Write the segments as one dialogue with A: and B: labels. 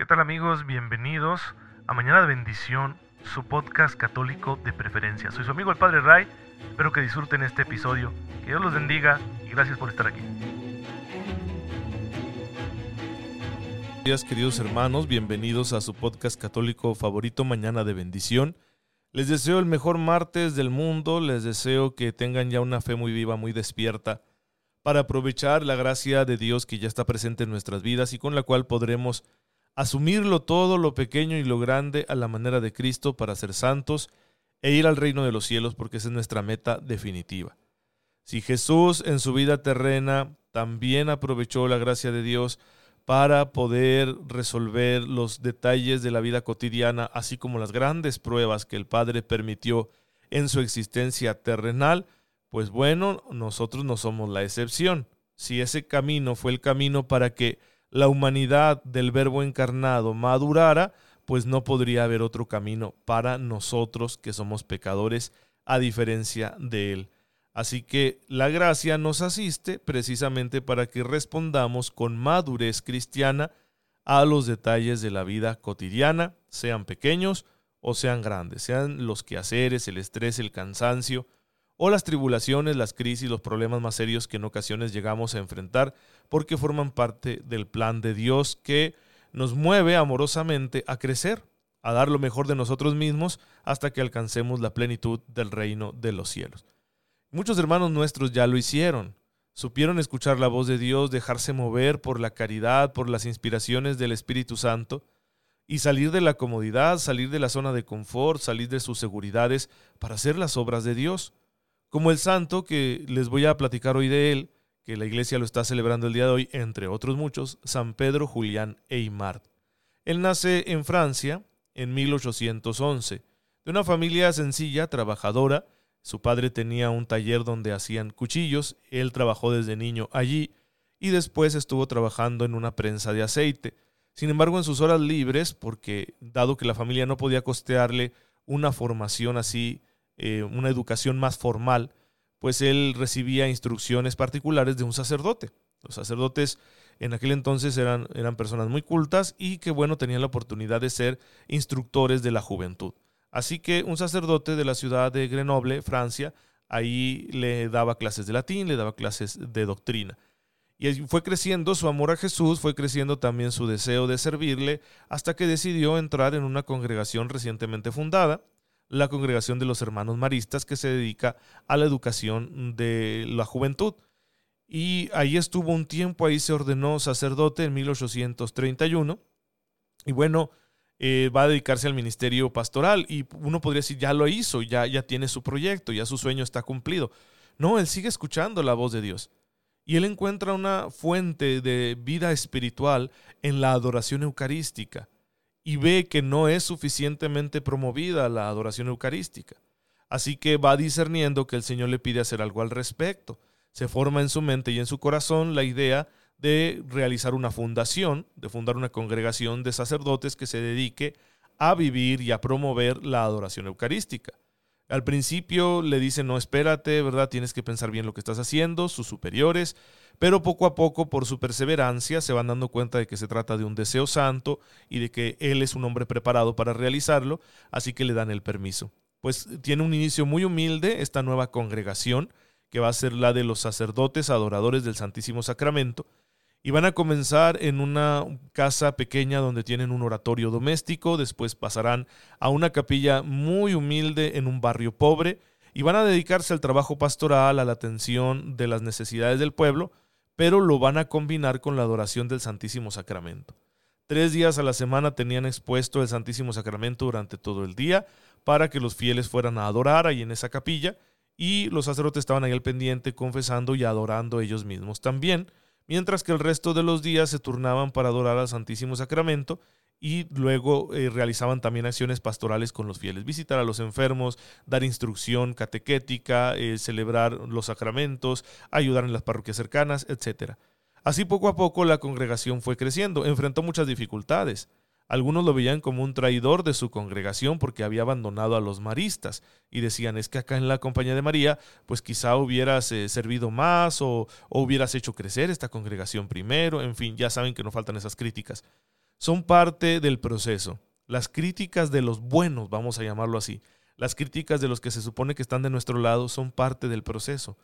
A: ¿Qué tal amigos? Bienvenidos a Mañana de Bendición, su podcast católico de preferencia. Soy su amigo el Padre Ray, espero que disfruten este episodio, que Dios los bendiga y gracias por estar aquí.
B: Buenos días queridos hermanos, bienvenidos a su podcast católico favorito Mañana de Bendición. Les deseo el mejor martes del mundo, les deseo que tengan ya una fe muy viva, muy despierta, para aprovechar la gracia de Dios que ya está presente en nuestras vidas y con la cual podremos asumirlo todo, lo pequeño y lo grande, a la manera de Cristo para ser santos e ir al reino de los cielos, porque esa es nuestra meta definitiva. Si Jesús en su vida terrena también aprovechó la gracia de Dios para poder resolver los detalles de la vida cotidiana, así como las grandes pruebas que el Padre permitió en su existencia terrenal, pues bueno, nosotros no somos la excepción. Si ese camino fue el camino para que la humanidad del Verbo encarnado madurara, pues no podría haber otro camino para nosotros que somos pecadores, a diferencia de Él. Así que la gracia nos asiste precisamente para que respondamos con madurez cristiana a los detalles de la vida cotidiana, sean pequeños o sean grandes, sean los quehaceres, el estrés, el cansancio, o las tribulaciones, las crisis, los problemas más serios que en ocasiones llegamos a enfrentar porque forman parte del plan de Dios que nos mueve amorosamente a crecer, a dar lo mejor de nosotros mismos hasta que alcancemos la plenitud del reino de los cielos. Muchos hermanos nuestros ya lo hicieron, supieron escuchar la voz de Dios, dejarse mover por la caridad, por las inspiraciones del Espíritu Santo, y salir de la comodidad, salir de la zona de confort, salir de sus seguridades para hacer las obras de Dios como el santo que les voy a platicar hoy de él, que la iglesia lo está celebrando el día de hoy, entre otros muchos, San Pedro Julián Eymard. Él nace en Francia en 1811, de una familia sencilla, trabajadora. Su padre tenía un taller donde hacían cuchillos, él trabajó desde niño allí y después estuvo trabajando en una prensa de aceite. Sin embargo, en sus horas libres, porque dado que la familia no podía costearle una formación así eh, una educación más formal, pues él recibía instrucciones particulares de un sacerdote. Los sacerdotes en aquel entonces eran, eran personas muy cultas y que bueno, tenían la oportunidad de ser instructores de la juventud. Así que un sacerdote de la ciudad de Grenoble, Francia, ahí le daba clases de latín, le daba clases de doctrina. Y fue creciendo su amor a Jesús, fue creciendo también su deseo de servirle, hasta que decidió entrar en una congregación recientemente fundada, la congregación de los hermanos maristas que se dedica a la educación de la juventud. Y ahí estuvo un tiempo, ahí se ordenó sacerdote en 1831. Y bueno, eh, va a dedicarse al ministerio pastoral. Y uno podría decir, ya lo hizo, ya, ya tiene su proyecto, ya su sueño está cumplido. No, él sigue escuchando la voz de Dios. Y él encuentra una fuente de vida espiritual en la adoración eucarística y ve que no es suficientemente promovida la adoración eucarística. Así que va discerniendo que el Señor le pide hacer algo al respecto. Se forma en su mente y en su corazón la idea de realizar una fundación, de fundar una congregación de sacerdotes que se dedique a vivir y a promover la adoración eucarística. Al principio le dice, no, espérate, ¿verdad? Tienes que pensar bien lo que estás haciendo, sus superiores, pero poco a poco, por su perseverancia, se van dando cuenta de que se trata de un deseo santo y de que él es un hombre preparado para realizarlo, así que le dan el permiso. Pues tiene un inicio muy humilde esta nueva congregación, que va a ser la de los sacerdotes adoradores del Santísimo Sacramento, y van a comenzar en una casa pequeña donde tienen un oratorio doméstico, después pasarán a una capilla muy humilde en un barrio pobre y van a dedicarse al trabajo pastoral, a la atención de las necesidades del pueblo, pero lo van a combinar con la adoración del Santísimo Sacramento. Tres días a la semana tenían expuesto el Santísimo Sacramento durante todo el día para que los fieles fueran a adorar ahí en esa capilla y los sacerdotes estaban ahí al pendiente confesando y adorando ellos mismos también mientras que el resto de los días se turnaban para adorar al Santísimo Sacramento y luego eh, realizaban también acciones pastorales con los fieles, visitar a los enfermos, dar instrucción catequética, eh, celebrar los sacramentos, ayudar en las parroquias cercanas, etc. Así poco a poco la congregación fue creciendo, enfrentó muchas dificultades. Algunos lo veían como un traidor de su congregación porque había abandonado a los maristas y decían, es que acá en la compañía de María, pues quizá hubieras eh, servido más o, o hubieras hecho crecer esta congregación primero, en fin, ya saben que no faltan esas críticas. son parte del proceso. Las críticas de los buenos, vamos a llamarlo así, las críticas de los que se supone que están de nuestro lado son parte del proceso,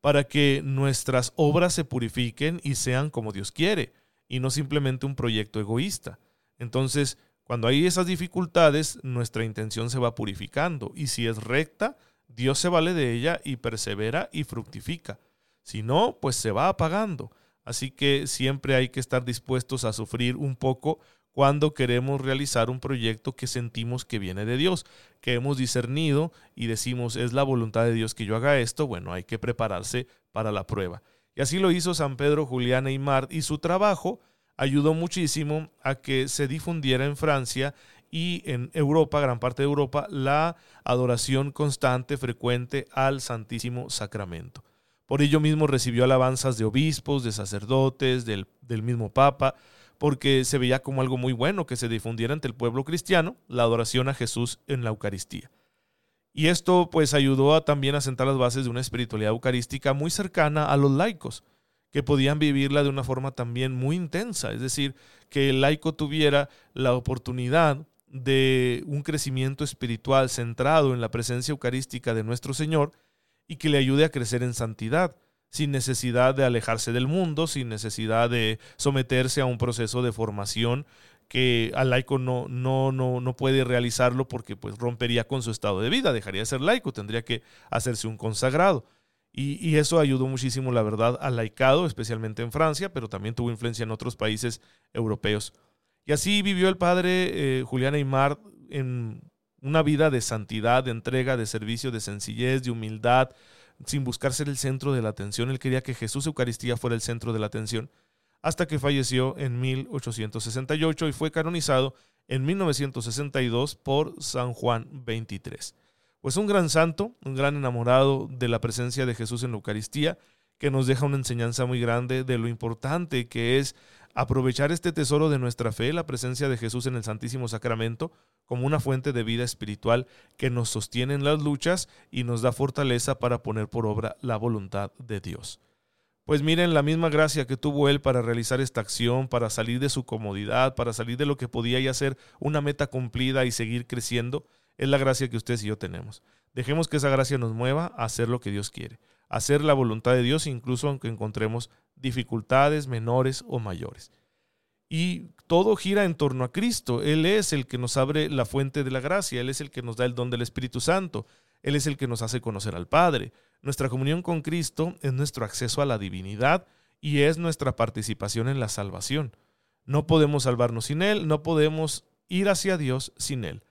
B: para que nuestras obras se purifiquen y sean como Dios quiere, y no simplemente un proyecto egoísta. Entonces, cuando hay esas dificultades, nuestra intención se va purificando, y si es recta, Dios se vale de ella y persevera y fructifica. Si no, pues se va apagando. Así que siempre hay que estar dispuestos a sufrir un poco cuando queremos realizar un proyecto que sentimos que viene de Dios, que hemos discernido y decimos es la voluntad de Dios que yo haga esto, bueno, hay que prepararse para la prueba. Y así lo hizo San Pedro, Julián y Mart y su trabajo ayudó muchísimo a que se difundiera en Francia y en Europa, gran parte de Europa, la adoración constante, frecuente al Santísimo Sacramento. Por ello mismo recibió alabanzas de obispos, de sacerdotes, del, mismo Papa, porque se veía como algo muy bueno que se difundiera ante el pueblo cristiano la adoración a Jesús en la Eucaristía. Y esto pues ayudó a, también a sentar las bases de una espiritualidad eucarística muy cercana a los laicos, que podían vivirla de una forma también muy intensa, es decir, que el laico tuviera la oportunidad de un crecimiento espiritual centrado en la presencia eucarística de nuestro Señor y que le ayude a crecer en santidad sin necesidad de alejarse del mundo, sin necesidad de someterse a un proceso de formación que al laico no, no, no, no puede realizarlo porque pues rompería con su estado de vida, dejaría de ser laico, tendría que hacerse un consagrado. Y, eso ayudó muchísimo, la verdad, al laicado, especialmente en Francia, pero también tuvo influencia en otros países europeos. Y así vivió el padre eh, Julián Aymar en una vida de santidad, de entrega, de servicio, de sencillez, de humildad, sin buscar ser el centro de la atención. Él quería que Jesús Eucaristía fuera el centro de la atención, hasta que falleció en 1868 y fue canonizado en 1962 por San Juan XXIII. Pues un gran santo, un gran enamorado de la presencia de Jesús en la Eucaristía, que nos deja una enseñanza muy grande de lo importante que es aprovechar este tesoro de nuestra fe, la presencia de Jesús en el Santísimo Sacramento, como una fuente de vida espiritual que nos sostiene en las luchas y nos da fortaleza para poner por obra la voluntad de Dios. Pues miren la misma gracia que tuvo él para realizar esta acción, para salir de su comodidad, para salir de lo que podía ya ser una meta cumplida y seguir creciendo, es la gracia que ustedes y yo tenemos. Dejemos que esa gracia nos mueva a hacer lo que Dios quiere, a hacer la voluntad de Dios incluso aunque encontremos dificultades menores o mayores. Y todo gira en torno a Cristo. Él es el que nos abre la fuente de la gracia, Él es el que nos da el don del Espíritu Santo, Él es el que nos hace conocer al Padre. Nuestra comunión con Cristo es nuestro acceso a la divinidad y es nuestra participación en la salvación. No podemos salvarnos sin Él, no podemos ir hacia Dios sin Él.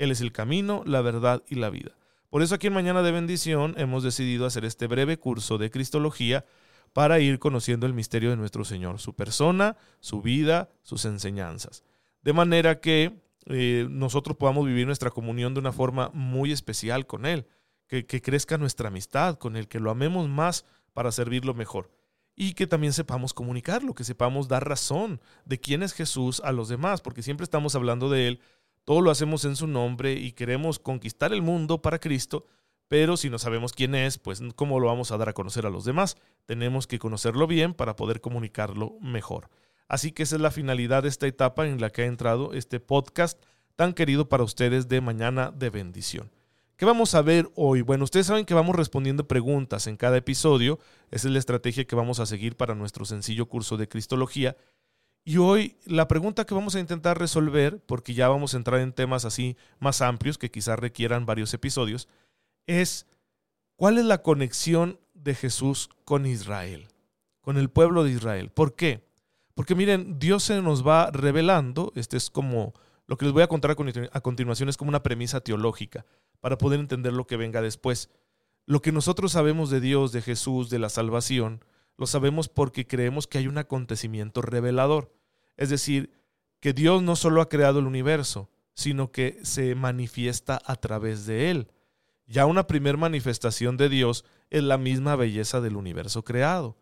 B: Él es el camino, la verdad y la vida. Por eso aquí en Mañana de Bendición hemos decidido hacer este breve curso de Cristología para ir conociendo el misterio de nuestro Señor, su persona, su vida, sus enseñanzas. De manera que eh, nosotros podamos vivir nuestra comunión de una forma muy especial con Él, que, que crezca nuestra amistad con Él, que lo amemos más para servirlo mejor y que también sepamos comunicarlo, que sepamos dar razón de quién es Jesús a los demás, porque siempre estamos hablando de Él, todo lo hacemos en su nombre y queremos conquistar el mundo para Cristo, pero si no sabemos quién es, pues cómo lo vamos a dar a conocer a los demás. Tenemos que conocerlo bien para poder comunicarlo mejor. Así que esa es la finalidad de esta etapa en la que ha entrado este podcast tan querido para ustedes de Mañana de Bendición. ¿Qué vamos a ver hoy? Bueno, ustedes saben que vamos respondiendo preguntas en cada episodio. Esa es la estrategia que vamos a seguir para nuestro sencillo curso de Cristología. Y hoy la pregunta que vamos a intentar resolver, porque ya vamos a entrar en temas así más amplios que quizás requieran varios episodios, es cuál es la conexión de Jesús con Israel, con el pueblo de Israel. ¿Por qué? Porque miren, Dios se nos va revelando, este es como lo que les voy a contar a continuación es como una premisa teológica para poder entender lo que venga después. Lo que nosotros sabemos de Dios, de Jesús, de la salvación, lo sabemos porque creemos que hay un acontecimiento revelador. Es decir, que Dios no solo ha creado el universo, sino que se manifiesta a través de él. Ya una primer manifestación de Dios es la misma belleza del universo creado.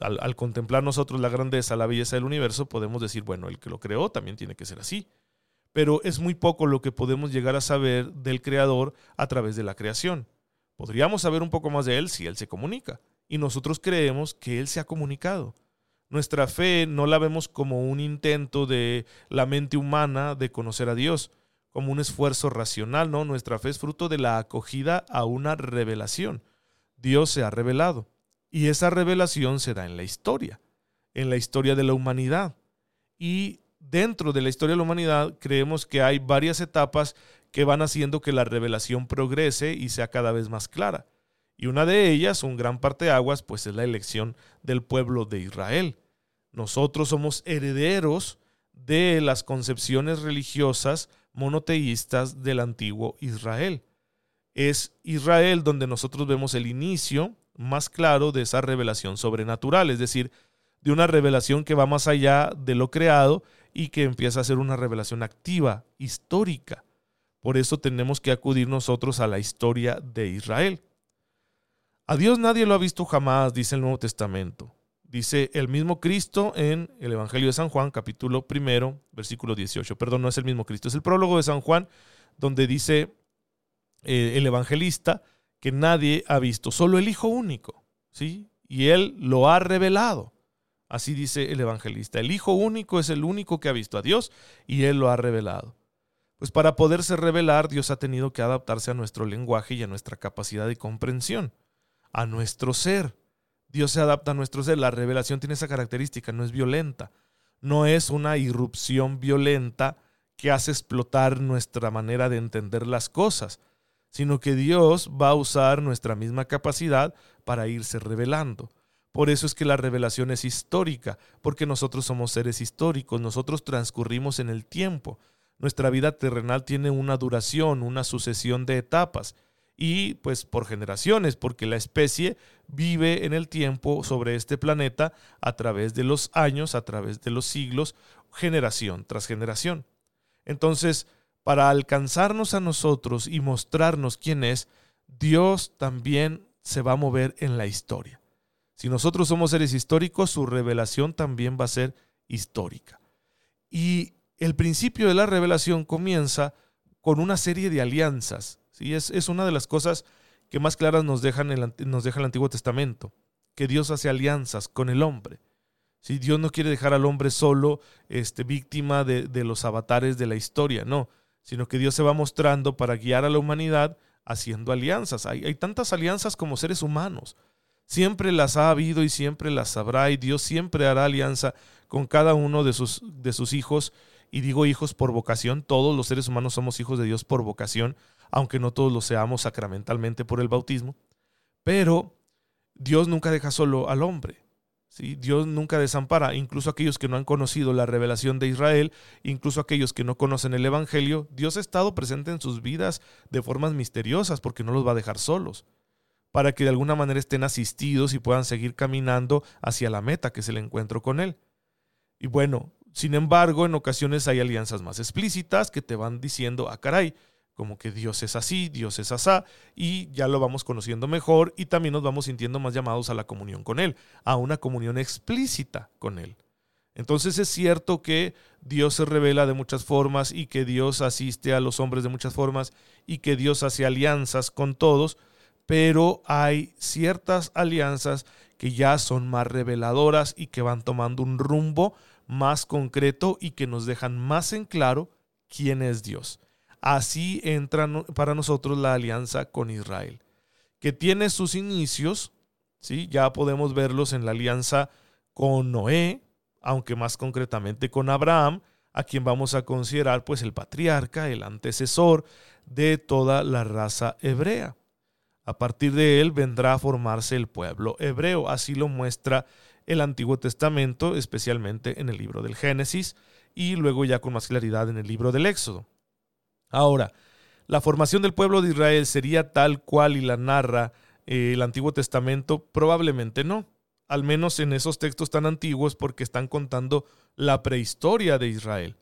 B: Al, contemplar nosotros la grandeza, la belleza del universo, podemos decir, bueno, el que lo creó también tiene que ser así. Pero es muy poco lo que podemos llegar a saber del Creador a través de la creación. Podríamos saber un poco más de Él si Él se comunica. Y nosotros creemos que Él se ha comunicado. Nuestra fe no la vemos como un intento de la mente humana de conocer a Dios, como un esfuerzo racional, no, nuestra fe es fruto de la acogida a una revelación. Dios se ha revelado y esa revelación se da en la historia, en la historia de la humanidad. Y dentro de la historia de la humanidad creemos que hay varias etapas que van haciendo que la revelación progrese y sea cada vez más clara. Y una de ellas, un gran parteaguas, pues es la elección del pueblo de Israel. Nosotros somos herederos de las concepciones religiosas monoteístas del antiguo Israel. Es Israel donde nosotros vemos el inicio más claro de esa revelación sobrenatural, es decir, de una revelación que va más allá de lo creado y que empieza a ser una revelación activa, histórica. Por eso tenemos que acudir nosotros a la historia de Israel. A Dios nadie lo ha visto jamás, dice el Nuevo Testamento. Dice el mismo Cristo en el Evangelio de San Juan, capítulo primero, versículo 18. Perdón, no es el mismo Cristo, es el prólogo de San Juan, donde dice eh, el evangelista que nadie ha visto, solo el Hijo único, ¿sí? Y Él lo ha revelado. Así dice el evangelista. El Hijo único es el único que ha visto a Dios y Él lo ha revelado. Pues para poderse revelar, Dios ha tenido que adaptarse a nuestro lenguaje y a nuestra capacidad de comprensión a nuestro ser. Dios se adapta a nuestro ser. La revelación tiene esa característica, no es violenta. No es una irrupción violenta que hace explotar nuestra manera de entender las cosas, sino que Dios va a usar nuestra misma capacidad para irse revelando. Por eso es que la revelación es histórica, porque nosotros somos seres históricos, nosotros transcurrimos en el tiempo. Nuestra vida terrenal tiene una duración, una sucesión de etapas y pues por generaciones, porque la especie vive en el tiempo sobre este planeta a través de los años, a través de los siglos, generación tras generación. Entonces, para alcanzarnos a nosotros y mostrarnos quién es, Dios también se va a mover en la historia. Si nosotros somos seres históricos, su revelación también va a ser histórica. Y el principio de la revelación comienza con una serie de alianzas es, una de las cosas que más claras nos, dejan nos deja el Antiguo Testamento, que Dios hace alianzas con el hombre. ¿sí? Dios no quiere dejar al hombre solo este, víctima de, los avatares de la historia, no, sino que Dios se va mostrando para guiar a la humanidad haciendo alianzas. Hay, hay tantas alianzas como seres humanos. Siempre las ha habido y siempre las habrá y Dios siempre hará alianza con cada uno de sus, de sus hijos. Y digo hijos por vocación, todos los seres humanos somos hijos de Dios por vocación, aunque no todos lo seamos sacramentalmente por el bautismo. Pero Dios nunca deja solo al hombre. ¿sí? Dios nunca desampara, incluso aquellos que no han conocido la revelación de Israel, incluso aquellos que no conocen el Evangelio. Dios ha estado presente en sus vidas de formas misteriosas porque no los va a dejar solos, para que de alguna manera estén asistidos y puedan seguir caminando hacia la meta que es el encuentro con Él. Y bueno, sin embargo, en ocasiones hay alianzas más explícitas que te van diciendo, ah, caray, como que Dios es así, Dios es asá, y ya lo vamos conociendo mejor y también nos vamos sintiendo más llamados a la comunión con Él, a una comunión explícita con Él. Entonces es cierto que Dios se revela de muchas formas y que Dios asiste a los hombres de muchas formas y que Dios hace alianzas con todos, pero hay ciertas alianzas que ya son más reveladoras y que van tomando un rumbo más concreto y que nos dejan más en claro quién es Dios. Así entra para nosotros la alianza con Israel, que tiene sus inicios, ¿sí? ya podemos verlos en la alianza con Noé, aunque más concretamente con Abraham, a quien vamos a considerar pues el patriarca, el antecesor de toda la raza hebrea. A partir de él vendrá a formarse el pueblo hebreo, así lo muestra el Antiguo Testamento, especialmente en el libro del Génesis, y luego ya con más claridad en el libro del Éxodo. Ahora, la formación del pueblo de Israel sería tal cual y la narra eh, el Antiguo Testamento, probablemente no, al menos en esos textos tan antiguos porque están contando la prehistoria de Israel.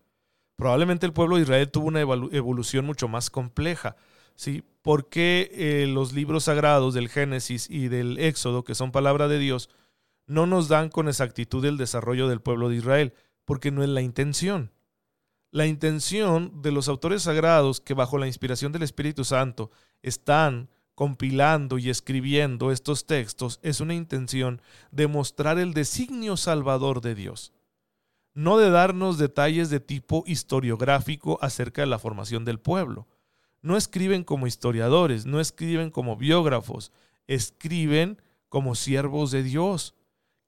B: Probablemente el pueblo de Israel tuvo una evolución mucho más compleja, ¿sí? Porque eh, los libros sagrados del Génesis y del Éxodo, que son palabra de Dios, no nos dan con exactitud el desarrollo del pueblo de Israel, porque no es la intención. La intención de los autores sagrados que bajo la inspiración del Espíritu Santo están compilando y escribiendo estos textos es una intención de mostrar el designio salvador de Dios, no de darnos detalles de tipo historiográfico acerca de la formación del pueblo. No escriben como historiadores, no escriben como biógrafos, escriben como siervos de Dios,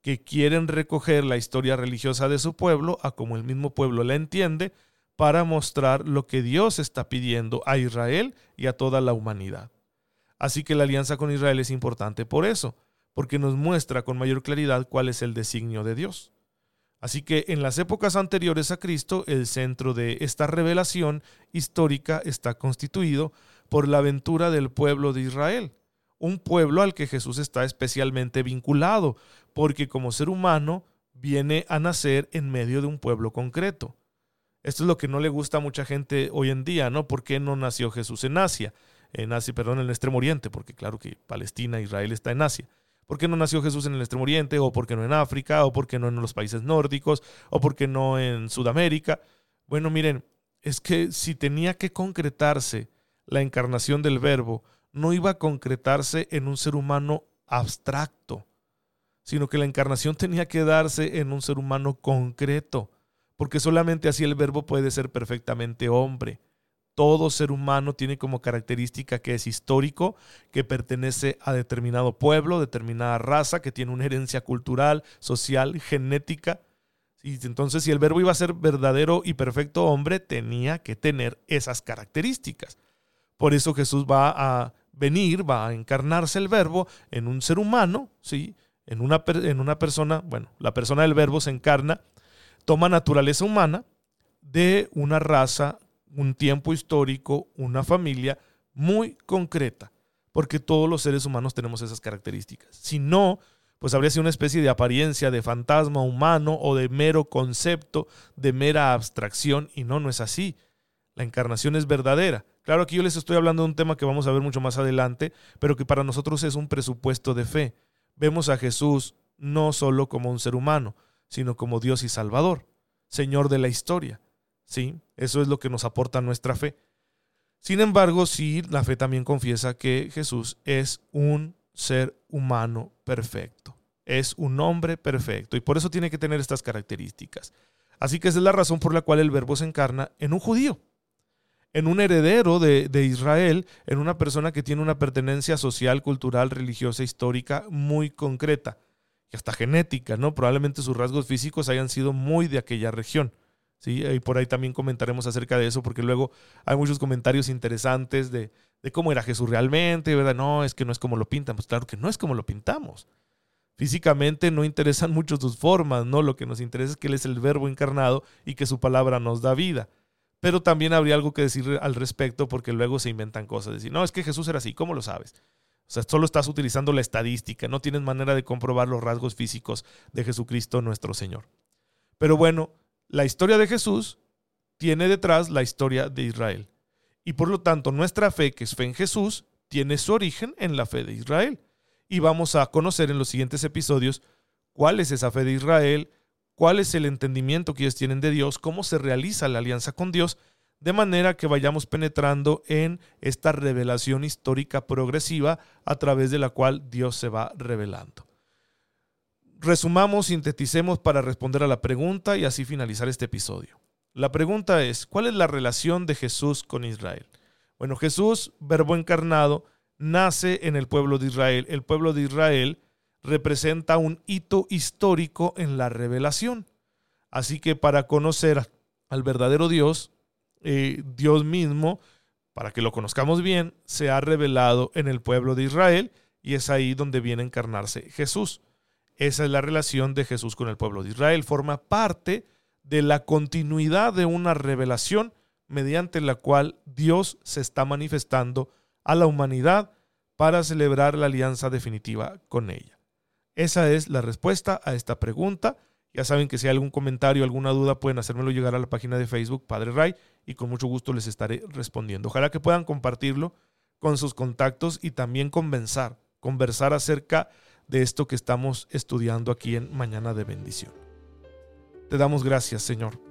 B: que quieren recoger la historia religiosa de su pueblo a como el mismo pueblo la entiende, para mostrar lo que Dios está pidiendo a Israel y a toda la humanidad. Así que la alianza con Israel es importante por eso, porque nos muestra con mayor claridad cuál es el designio de Dios. Así que en las épocas anteriores a Cristo, el centro de esta revelación histórica está constituido por la aventura del pueblo de Israel, un pueblo al que Jesús está especialmente vinculado, porque como ser humano viene a nacer en medio de un pueblo concreto. Esto es lo que no le gusta a mucha gente hoy en día, ¿no? ¿Por qué no nació Jesús en Asia? en Asia, perdón, en el Extremo Oriente, porque claro que Palestina, Israel está en Asia. ¿Por qué no nació Jesús en el Extremo Oriente? ¿O por qué no en África? ¿O por qué no en los países nórdicos? ¿O por qué no en Sudamérica? Bueno, miren, es que si tenía que concretarse la encarnación del verbo, no iba a concretarse en un ser humano abstracto, sino que la encarnación tenía que darse en un ser humano concreto, porque solamente así el verbo puede ser perfectamente hombre todo ser humano tiene como característica que es histórico, que pertenece a determinado pueblo, determinada raza, que tiene una herencia cultural, social, genética. Y entonces, si el verbo iba a ser verdadero y perfecto hombre, tenía que tener esas características. Por eso Jesús va a venir, va a encarnarse el verbo en un ser humano, ¿sí? en, una, en una persona, bueno, la persona del verbo se encarna, toma naturaleza humana de una raza un tiempo histórico, una familia muy concreta, porque todos los seres humanos tenemos esas características. Si no, pues habría sido una especie de apariencia de fantasma humano o de mero concepto, de mera abstracción, y no, no es así. La encarnación es verdadera. Claro, aquí yo les estoy hablando de un tema que vamos a ver mucho más adelante, pero que para nosotros es un presupuesto de fe. Vemos a Jesús no solo como un ser humano, sino como Dios y Salvador, Señor de la historia. ¿sí? Eso es lo que nos aporta nuestra fe. Sin embargo, sí, la fe también confiesa que Jesús es un ser humano perfecto, es un hombre perfecto y por eso tiene que tener estas características. Así que esa es la razón por la cual el verbo se encarna en un judío, en un heredero de, de, Israel, en una persona que tiene una pertenencia social, cultural, religiosa, histórica muy concreta y hasta genética, ¿no? Probablemente sus rasgos físicos hayan sido muy de aquella región. ¿sí? Y por ahí también comentaremos acerca de eso, porque luego hay muchos comentarios interesantes de, cómo era Jesús realmente, ¿verdad? No, es que no es como lo pintan. Pues claro que no es como lo pintamos. Físicamente no interesan mucho sus formas, ¿no? Lo que nos interesa es que Él es el verbo encarnado y que su palabra nos da vida. Pero también habría algo que decir al respecto porque luego se inventan cosas. Decir, no, es que Jesús era así, ¿cómo lo sabes? O sea, solo estás utilizando la estadística, no tienes manera de comprobar los rasgos físicos de Jesucristo nuestro Señor. Pero bueno, la historia de Jesús tiene detrás la historia de Israel. Y por lo tanto, nuestra fe, que es fe en Jesús, tiene su origen en la fe de Israel. Y vamos a conocer en los siguientes episodios cuál es esa fe de Israel, cuál es el entendimiento que ellos tienen de Dios, cómo se realiza la alianza con Dios, de manera que vayamos penetrando en esta revelación histórica progresiva a través de la cual Dios se va revelando resumamos, sinteticemos para responder a la pregunta y así finalizar este episodio. La pregunta es, ¿cuál es la relación de Jesús con Israel? Bueno, Jesús, verbo encarnado, nace en el pueblo de Israel. El pueblo de Israel representa un hito histórico en la revelación. Así que para conocer al verdadero Dios, eh, Dios mismo, para que lo conozcamos bien, se ha revelado en el pueblo de Israel y es ahí donde viene a encarnarse Jesús. Esa es la relación de Jesús con el pueblo de Israel. Forma parte de la continuidad de una revelación mediante la cual Dios se está manifestando a la humanidad para celebrar la alianza definitiva con ella. Esa es la respuesta a esta pregunta. Ya saben que si hay algún comentario, alguna duda, pueden hacérmelo llegar a la página de Facebook Padre Ray y con mucho gusto les estaré respondiendo. Ojalá que puedan compartirlo con sus contactos y también conversar, conversar acerca de esto que estamos estudiando aquí en Mañana de Bendición. Te damos gracias, Señor,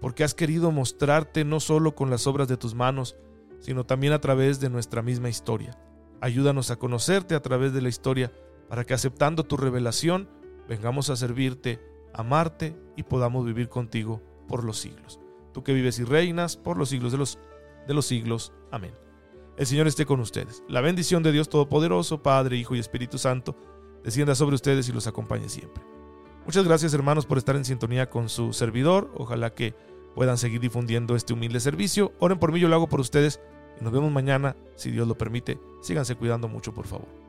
B: porque has querido mostrarte no solo con las obras de tus manos, sino también a través de nuestra misma historia. Ayúdanos a conocerte a través de la historia para que aceptando tu revelación vengamos a servirte, amarte y podamos vivir contigo por los siglos. Tú que vives y reinas por los siglos de los, de los siglos. Amén. El Señor esté con ustedes. La bendición de Dios Todopoderoso, Padre, Hijo y Espíritu Santo, descienda sobre ustedes y los acompañe siempre. Muchas gracias hermanos por estar en sintonía con su servidor. Ojalá que puedan seguir difundiendo este humilde servicio. Oren por mí, yo lo hago por ustedes y nos vemos mañana, si Dios lo permite. Síganse cuidando mucho, por favor.